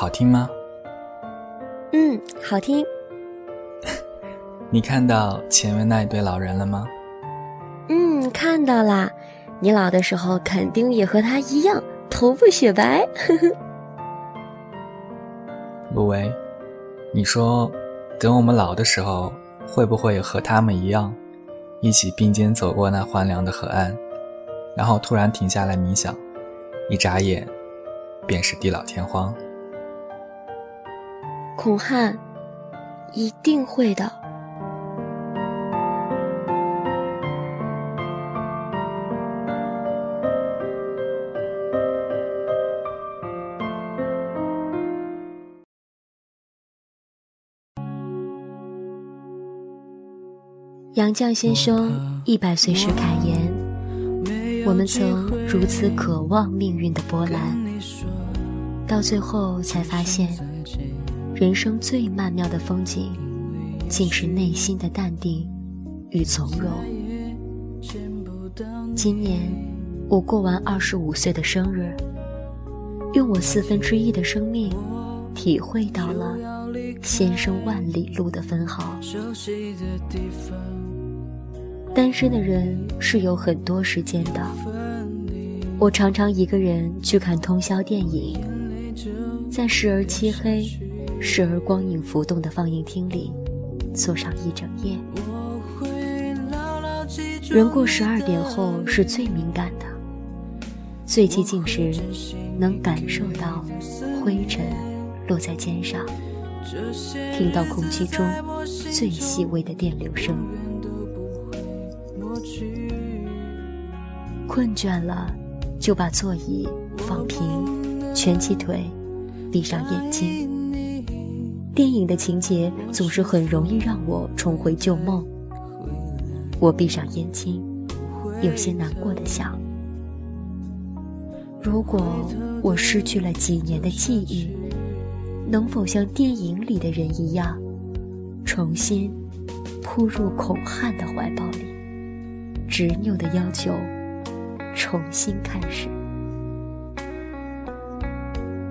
好听吗？嗯，好听。你看到前面那一对老人了吗？嗯，看到啦。你老的时候肯定也和他一样，头发雪白。陆维，你说，等我们老的时候，会不会和他们一样，一起并肩走过那荒凉的河岸，然后突然停下来冥想，一眨眼，便是地老天荒？孔汉，一定会的。杨绛先生一百岁时感言：“我们曾如此渴望命运的波澜，到最后才发现，人生最曼妙的风景，竟是内心的淡定与从容。”今年我过完二十五岁的生日，用我四分之一的生命，体会到了先生万里路的分毫。单身的人是有很多时间的。我常常一个人去看通宵电影，在时而漆黑、时而光影浮动的放映厅里坐上一整夜。人过十二点后是最敏感的，最寂静时能感受到灰尘落在肩上，听到空气中最细微的电流声。困倦了，就把座椅放平，蜷起腿，闭上眼睛。电影的情节总是很容易让我重回旧梦。我闭上眼睛，有些难过的想：如果我失去了几年的记忆，能否像电影里的人一样，重新扑入孔汉的怀抱里？执拗的要求，重新开始。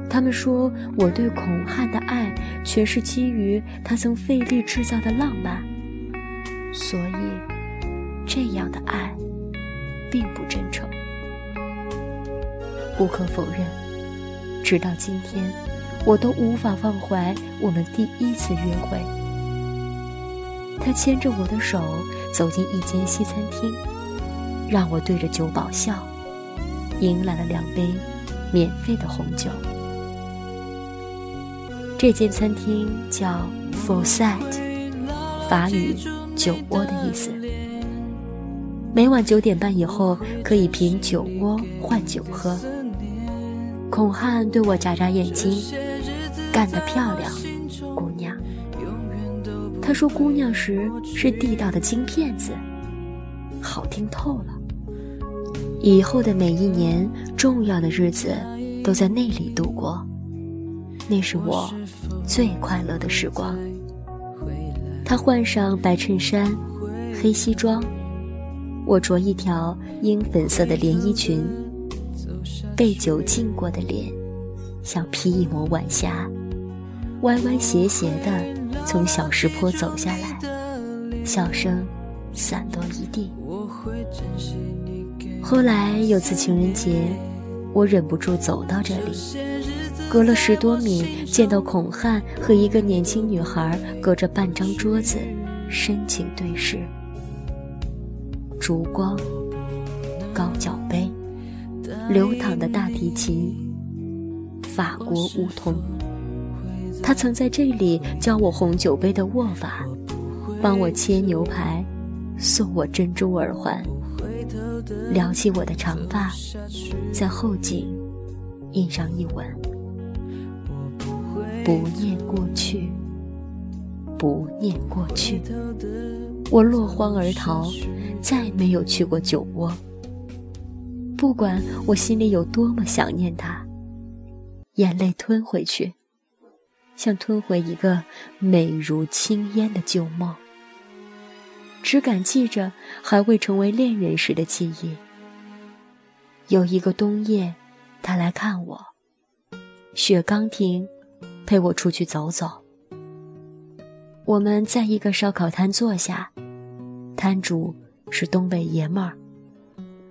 他们说我对孔汉的爱，全是基于他曾费力制造的浪漫，所以这样的爱并不真诚。不可否认，直到今天，我都无法忘怀我们第一次约会。他牵着我的手走进一间西餐厅，让我对着酒保笑，迎来了两杯免费的红酒。这间餐厅叫 f o r s i t 法语“酒窝”的意思。每晚九点半以后可以凭酒窝换酒喝。孔汉对我眨眨眼睛，干得漂亮，姑娘。他说：“姑娘时是地道的金片子，好听透了。以后的每一年重要的日子都在那里度过，那是我最快乐的时光。”他换上白衬衫、黑西装，我着一条樱粉色的连衣裙，被酒浸过的脸，像披一抹晚霞，歪歪斜斜的。从小石坡走下来，笑声散落一地。后来有次情人节，我忍不住走到这里，隔了十多米，见到孔汉和一个年轻女孩隔着半张桌子深情对视。烛光、高脚杯、流淌的大提琴、法国梧桐。他曾在这里教我红酒杯的握法，帮我切牛排，送我珍珠耳环，撩起我的长发，在后颈印上一吻。不念过去，不念过去，我落荒而逃，再没有去过酒窝。不管我心里有多么想念他，眼泪吞回去。像吞回一个美如青烟的旧梦，只敢记着还未成为恋人时的记忆。有一个冬夜，他来看我，雪刚停，陪我出去走走。我们在一个烧烤摊坐下，摊主是东北爷们儿，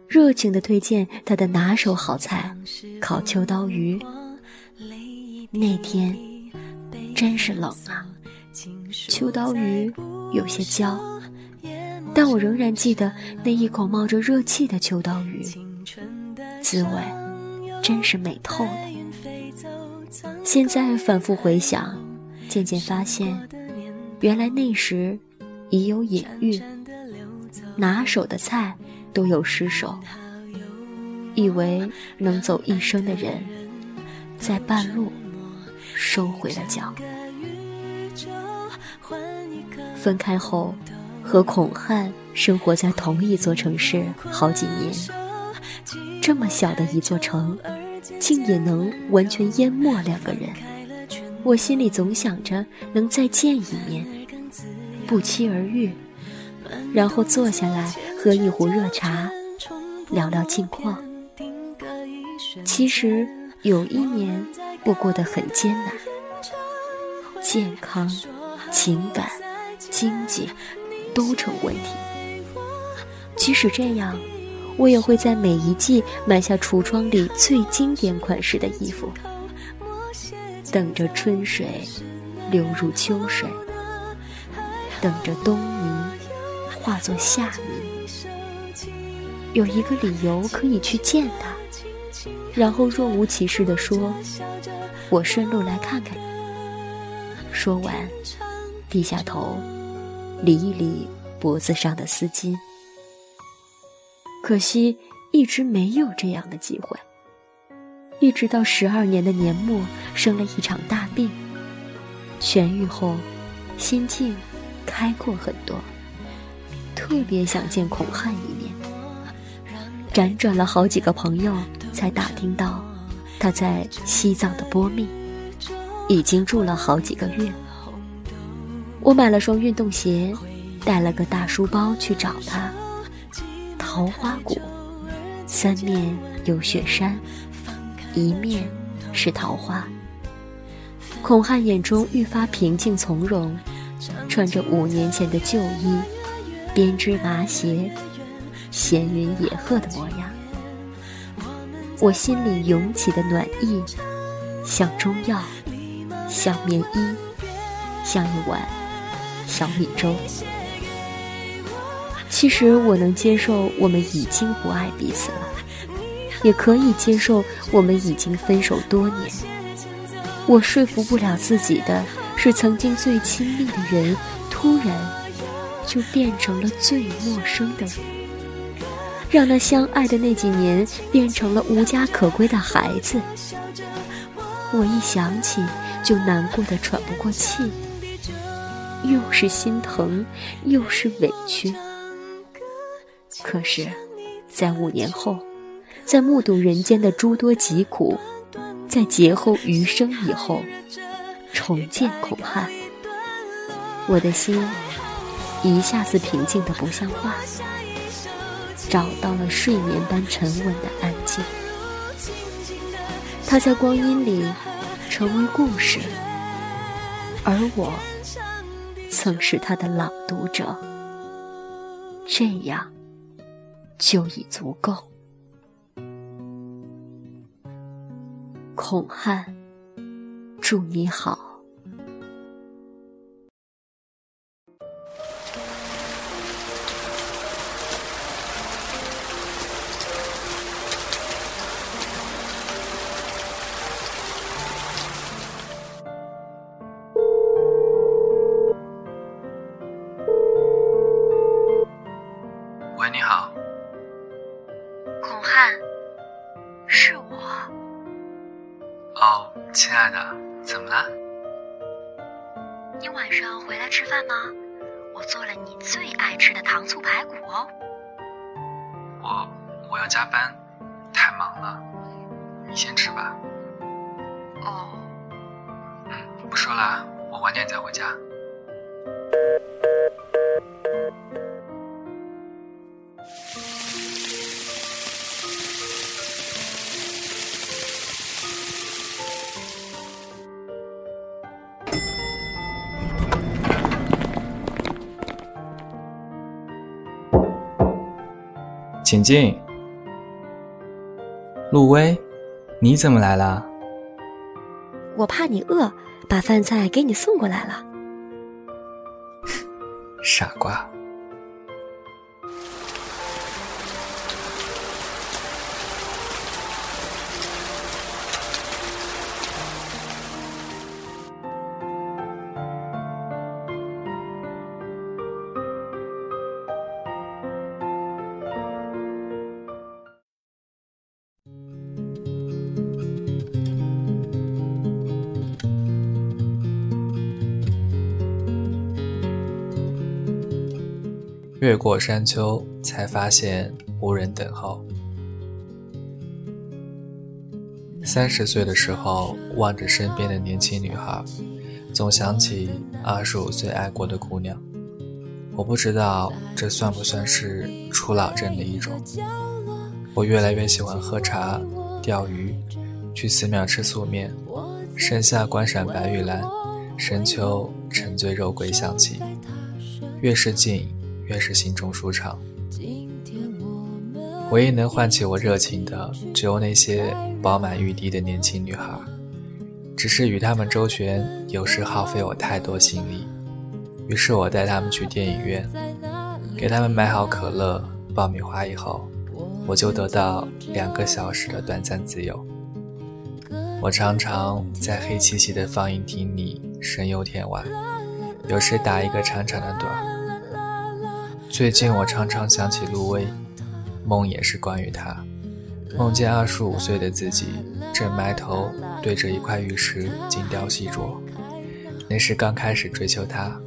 热情地推荐他的拿手好菜——烤秋刀鱼。那天真是冷啊，秋刀鱼有些焦，但我仍然记得那一口冒着热气的秋刀鱼，滋味真是美透了。现在反复回想，渐渐发现。原来那时已有隐喻，拿手的菜都有失手，以为能走一生的人，在半路收回了脚。分开后，和孔汉生活在同一座城市好几年，这么小的一座城，竟也能完全淹没两个人。我心里总想着能再见一面，不期而遇，然后坐下来喝一壶热茶，聊聊近况。其实有一年我过得很艰难，健康、情感、经济都成问题。即使这样，我也会在每一季买下橱窗里最经典款式的衣服。等着春水流入秋水，等着冬泥化作夏泥。有一个理由可以去见他，然后若无其事地说：“我顺路来看看你。”说完，低下头，理一理脖子上的丝巾。可惜，一直没有这样的机会。一直到十二年的年末，生了一场大病。痊愈后，心境开阔很多，特别想见孔汉一面。辗转了好几个朋友，才打听到他在西藏的波密，已经住了好几个月。我买了双运动鞋，带了个大书包去找他。桃花谷，三面有雪山。一面是桃花。孔汉眼中愈发平静从容，穿着五年前的旧衣，编织麻鞋，闲云野鹤的模样。我心里涌起的暖意，像中药，像棉衣，像一碗小米粥。其实我能接受，我们已经不爱彼此了。也可以接受我们已经分手多年。我说服不了自己的是，曾经最亲密的人，突然就变成了最陌生的人，让那相爱的那几年变成了无家可归的孩子。我一想起就难过的喘不过气，又是心疼，又是委屈。可是，在五年后。在目睹人间的诸多疾苦，在劫后余生以后，重见孔汉，我的心一下子平静的不像话，找到了睡眠般沉稳的安静。他在光阴里成为故事，而我曾是他的朗读者，这样就已足够。孔汉，祝你好。亲爱的，怎么了？你晚上回来吃饭吗？我做了你最爱吃的糖醋排骨哦。我我要加班，太忙了，你先吃吧。哦。嗯，不说了，我晚点再回家。请进。陆威，你怎么来了？我怕你饿，把饭菜给你送过来了。傻瓜。越过山丘，才发现无人等候。三十岁的时候，望着身边的年轻女孩，总想起二十五岁爱过的姑娘。我不知道这算不算是初老症的一种。我越来越喜欢喝茶、钓鱼，去寺庙吃素面，盛夏观赏白玉兰，深秋沉醉肉桂香气。越是近。越是心中舒畅。唯一能唤起我热情的，只有那些饱满欲滴的年轻女孩。只是与她们周旋，有时耗费我太多心力。于是我带她们去电影院，给她们买好可乐、爆米花以后，我就得到两个小时的短暂自由。我常常在黑漆漆的放映厅里神游天外，有时打一个长长的盹儿。最近我常常想起陆威，梦也是关于他，梦见二十五岁的自己正埋头对着一块玉石精雕细琢。那是刚开始追求她，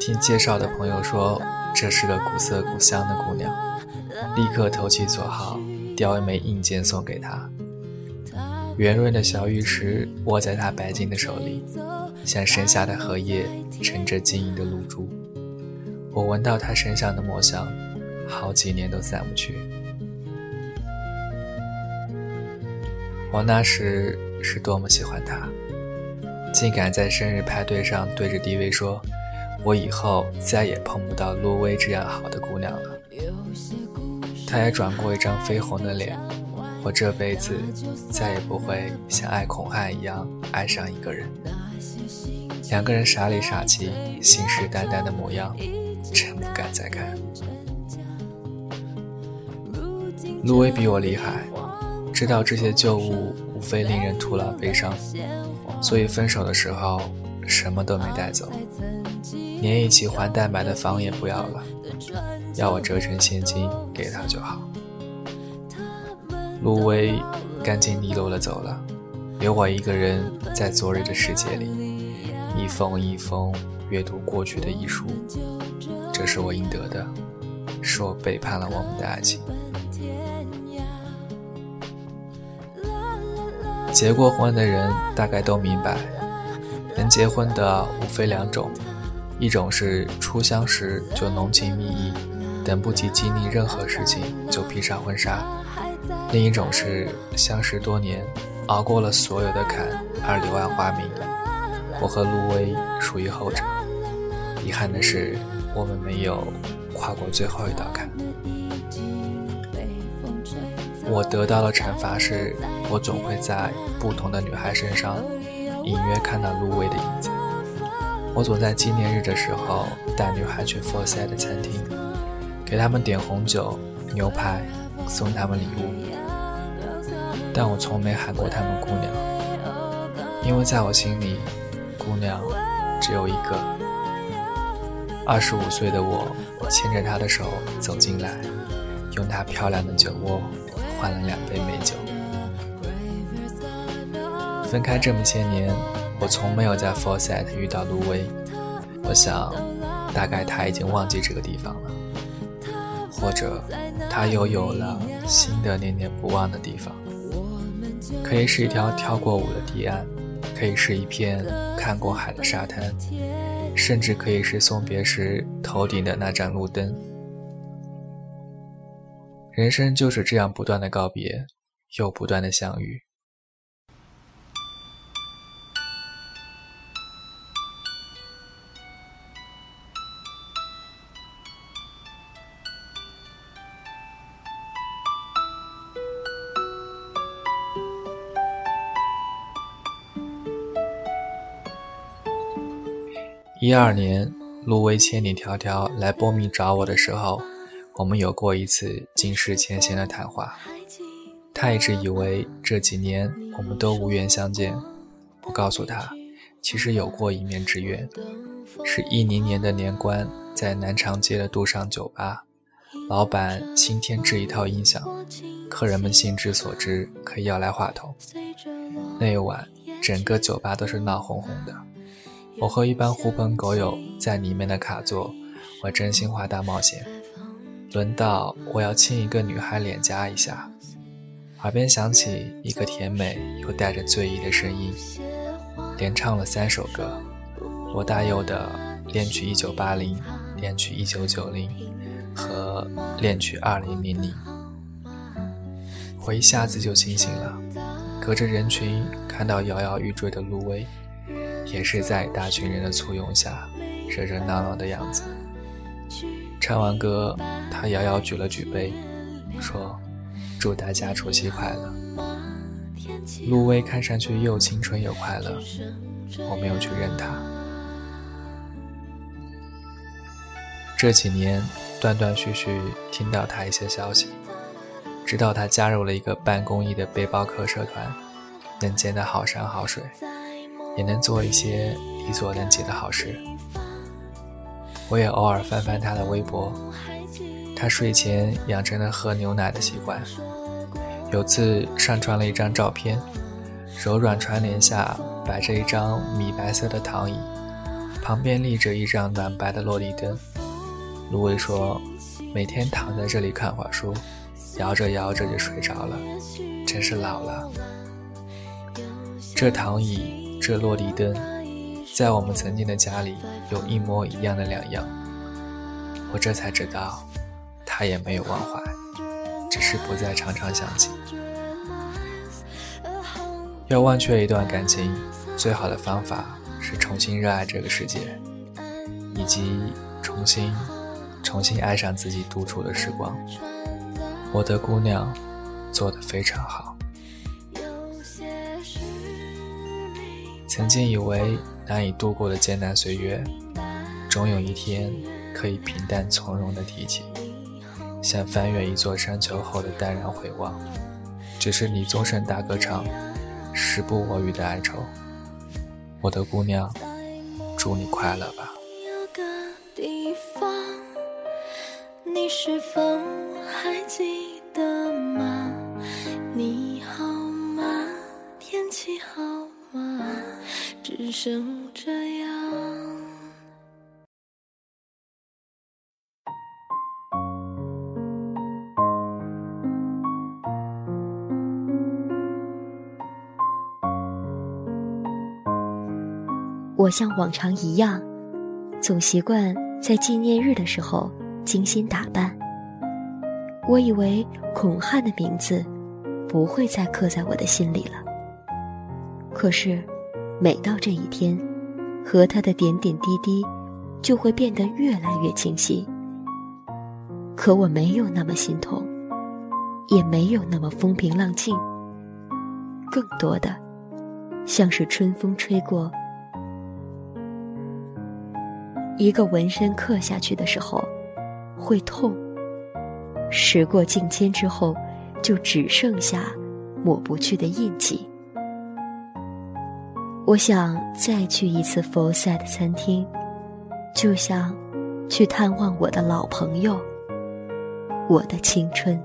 听介绍的朋友说这是个古色古香的姑娘，立刻投其所好，雕一枚硬件送给她。圆润的小玉石握在她白净的手里，像盛夏的荷叶，盛着晶莹的露珠。我闻到他身上的墨香，好几年都散不去。我那时是多么喜欢他，竟敢在生日派对上对着迪威说：“我以后再也碰不到洛薇这样好的姑娘了。”他也转过一张绯红的脸。我这辈子再也不会像爱孔汉一样爱上一个人。两个人傻里傻气、信誓旦旦的模样。真不敢再看。路威比我厉害，知道这些旧物无非令人徒劳悲伤，所以分手的时候什么都没带走，连一起还贷买的房也不要了，要我折成现金给他就好。路威干净利落的走了，留我一个人在昨日的世界里，一封一封阅读过去的遗书。这是我应得的，是我背叛了我们的爱情。结过婚的人大概都明白，能结婚的无非两种：一种是初相识就浓情蜜意，等不及经历任何事情就披上婚纱；另一种是相识多年，熬过了所有的坎而柳暗花明。我和陆薇属于后者。遗憾的是。我们没有跨过最后一道坎。我得到的惩罚是，我总会在不同的女孩身上隐约看到芦苇的影子。我总在纪念日的时候带女孩去 f o r s e 的餐厅，给她们点红酒、牛排，送她们礼物。但我从没喊过她们姑娘，因为在我心里，姑娘只有一个。二十五岁的我，牵着她的手走进来，用她漂亮的酒窝换了两杯美酒。分开这么些年，我从没有在 f o r s e t 遇到芦苇。我想，大概她已经忘记这个地方了，或者她又有了新的念念不忘的地方。可以是一条跳过舞的堤岸，可以是一片看过海的沙滩。甚至可以是送别时头顶的那盏路灯。人生就是这样不断的告别，又不断的相遇。一二年，陆威千里迢迢来波密找我的时候，我们有过一次尽释前嫌的谈话。他一直以为这几年我们都无缘相见。我告诉他，其实有过一面之缘，是一零年的年关，在南长街的杜尚酒吧，老板新添置一套音响，客人们兴之所至，可以要来话筒。那一晚，整个酒吧都是闹哄哄的。我和一帮狐朋狗友在里面的卡座，玩真心话大冒险，轮到我要亲一个女孩脸颊一下。耳边响起一个甜美又带着醉意的声音，连唱了三首歌：罗大佑的《恋曲一九八零》《恋曲一九九零》和《恋曲二零零零》。我一下子就清醒了，隔着人群看到摇摇欲坠的陆威，也是在大群人的簇拥下热热闹闹的样子。唱完歌，他遥遥举了举杯，说。祝大家除夕快乐。陆威看上去又青春又快乐，我没有去认他。这几年断断续续听到他一些消息，知道他加入了一个办公益的背包客社团，能见到好山好水，也能做一些力所能及的好事。我也偶尔翻翻他的微博。他睡前养成了喝牛奶的习惯，有次上传了一张照片，柔软窗帘下摆着一张米白色的躺椅，旁边立着一盏暖白的落地灯。芦苇说：“每天躺在这里看会儿书，摇着摇着就睡着了，真是老了。”这躺椅，这落地灯，在我们曾经的家里有一模一样的两样，我这才知道。他也没有忘怀，只是不再常常想起。要忘却一段感情，最好的方法是重新热爱这个世界，以及重新、重新爱上自己独处的时光。我的姑娘做得非常好。曾经以为难以度过的艰难岁月，终有一天可以平淡从容地提起。像翻越一座山丘后的淡然回望，只是你终身大歌唱，时不我予的哀愁。我的姑娘，祝你快乐吧。我像往常一样，总习惯在纪念日的时候精心打扮。我以为孔汉的名字不会再刻在我的心里了。可是，每到这一天，和他的点点滴滴就会变得越来越清晰。可我没有那么心痛，也没有那么风平浪静，更多的像是春风吹过。一个纹身刻下去的时候，会痛。时过境迁之后，就只剩下抹不去的印记。我想再去一次佛赛的餐厅，就像去探望我的老朋友，我的青春。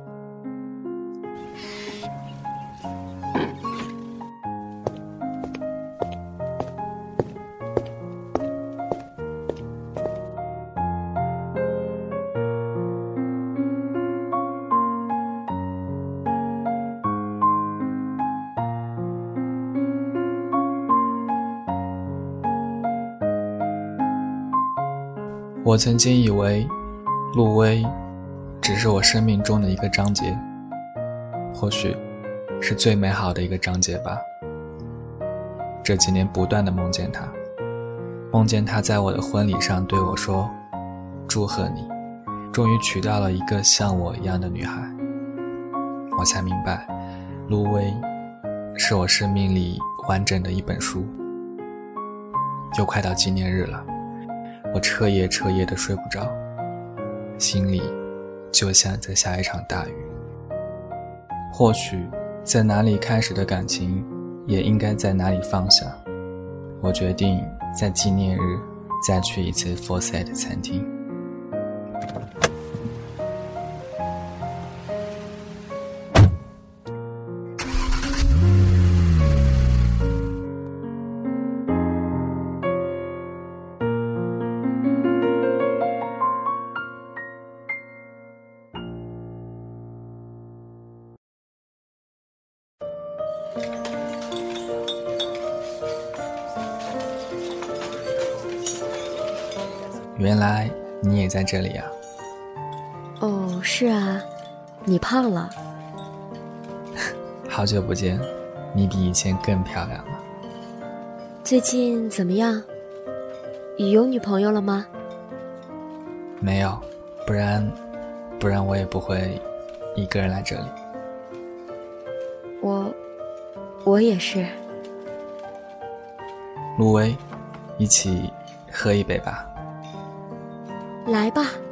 我曾经以为，陆威只是我生命中的一个章节，或许是最美好的一个章节吧。这几年不断的梦见他，梦见他在我的婚礼上对我说：“祝贺你，终于娶到了一个像我一样的女孩。”我才明白，陆威是我生命里完整的一本书。又快到纪念日了。我彻夜彻夜的睡不着，心里就像在下一场大雨。或许，在哪里开始的感情，也应该在哪里放下。我决定在纪念日再去一次 Forset 餐厅。在这里啊！哦，是啊，你胖了。好久不见，你比以前更漂亮了。最近怎么样？有女朋友了吗？没有，不然，不然我也不会一个人来这里。我，我也是。陆威，一起喝一杯吧。来吧。